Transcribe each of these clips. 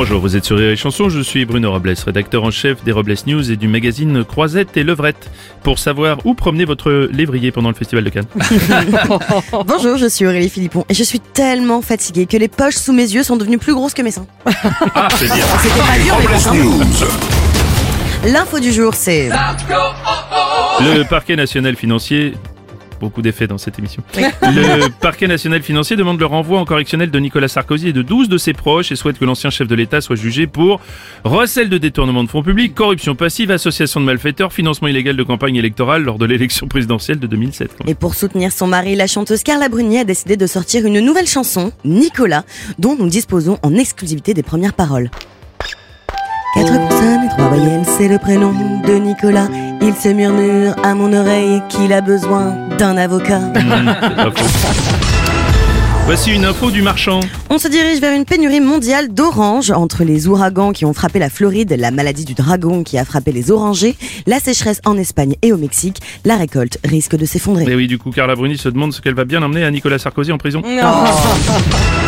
Bonjour, vous êtes sur Rire et Chanson, je suis Bruno Robles, rédacteur en chef des Robles News et du magazine Croisette et Levrette. Pour savoir où promener votre lévrier pendant le festival de Cannes. Bonjour, je suis Aurélie Philippon et je suis tellement fatiguée que les poches sous mes yeux sont devenues plus grosses que mes seins. Ah, c'est bien. C'était pas dur, mais Robles bon, hein. L'info du jour, c'est Le parquet national financier. Beaucoup d'effets dans cette émission. Le parquet national financier demande le renvoi en correctionnel de Nicolas Sarkozy et de 12 de ses proches et souhaite que l'ancien chef de l'État soit jugé pour recel de détournement de fonds publics, corruption passive, association de malfaiteurs, financement illégal de campagne électorale lors de l'élection présidentielle de 2007. Et pour soutenir son mari, la chanteuse Carla Bruni a décidé de sortir une nouvelle chanson, Nicolas, dont nous disposons en exclusivité des premières paroles. Quatre consonnes et trois voyelles, c'est le prénom de Nicolas. Il se murmure à mon oreille qu'il a besoin d'un avocat. Voici une info du marchand. On se dirige vers une pénurie mondiale d'oranges entre les ouragans qui ont frappé la Floride, la maladie du dragon qui a frappé les orangers, la sécheresse en Espagne et au Mexique. La récolte risque de s'effondrer. Et oui, du coup, Carla Bruni se demande ce qu'elle va bien emmener à Nicolas Sarkozy en prison.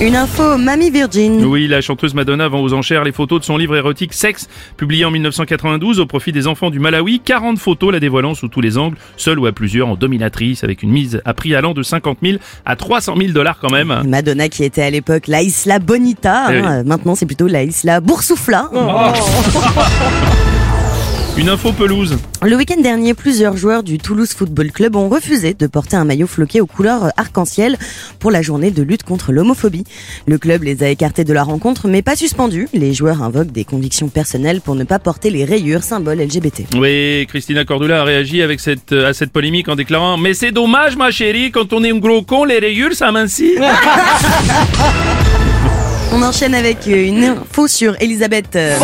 Une info, Mamie Virgin. Oui, la chanteuse Madonna vend aux enchères les photos de son livre érotique Sexe, publié en 1992 au profit des enfants du Malawi. 40 photos la dévoilant sous tous les angles, seule ou à plusieurs, en dominatrice, avec une mise à prix allant de 50 000 à 300 000 dollars quand même. Madonna qui était à l'époque la Isla Bonita, Eh hein, oui. maintenant c'est plutôt la Isla Boursoufla. Une info pelouse. Le week-end dernier, plusieurs joueurs du Toulouse Football Club ont refusé de porter un maillot floqué aux couleurs arc-en-ciel pour la journée de lutte contre l'homophobie. Le club les a écartés de la rencontre mais pas suspendus. Les joueurs invoquent des convictions personnelles pour ne pas porter les rayures symboles LGBT. Oui, Christina Cordula a réagi avec cette, à cette polémique en déclarant « Mais c'est dommage ma chérie, quand on est un gros con, les rayures ça mincit On enchaîne avec euh, une info sur Elisabeth. euh, ».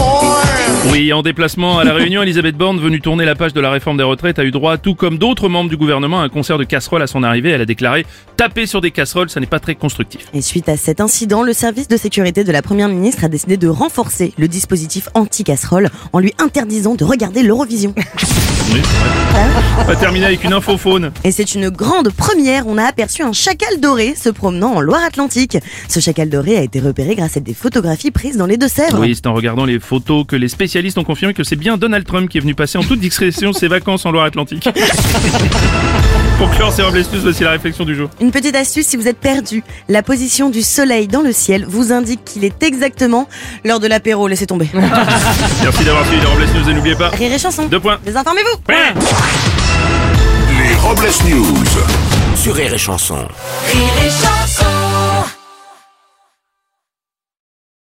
Oui, en déplacement à La Réunion, Elisabeth Borne, venue tourner la page de la réforme des retraites, a eu droit, tout comme d'autres membres du gouvernement, à un concert de casseroles à son arrivée. Elle a déclaré « Taper sur des casseroles, ça n'est pas très constructif ». Et suite à cet incident, le service de sécurité de la première ministre a décidé de renforcer le dispositif anti-casserole en lui interdisant de regarder l'Eurovision. Oui. On va terminer avec une info faune. Et c'est une grande première, on a aperçu un chacal doré se promenant en Loire-Atlantique. Ce chacal doré a été repéré grâce à des photographies prises dans les Deux-Sèvres. Oui, c'est en regardant les photos que les spécialistes ont confirmé que c'est bien Donald Trump qui est venu passer en toute discrétion ses vacances en Loire-Atlantique. Pour clore ces Robles News, voici la réflexion du jour. Une petite astuce si vous êtes perdu. La position du soleil dans le ciel vous indique qu'il est exactement l'heure de l'apéro. Laissez tomber. Merci d'avoir suivi les Robles News et n'oubliez pas... Rire et chanson. Deux points. Désinformez-vous. Ouais. Les Robles News. Sur Rire et Chanson. Rire et chanson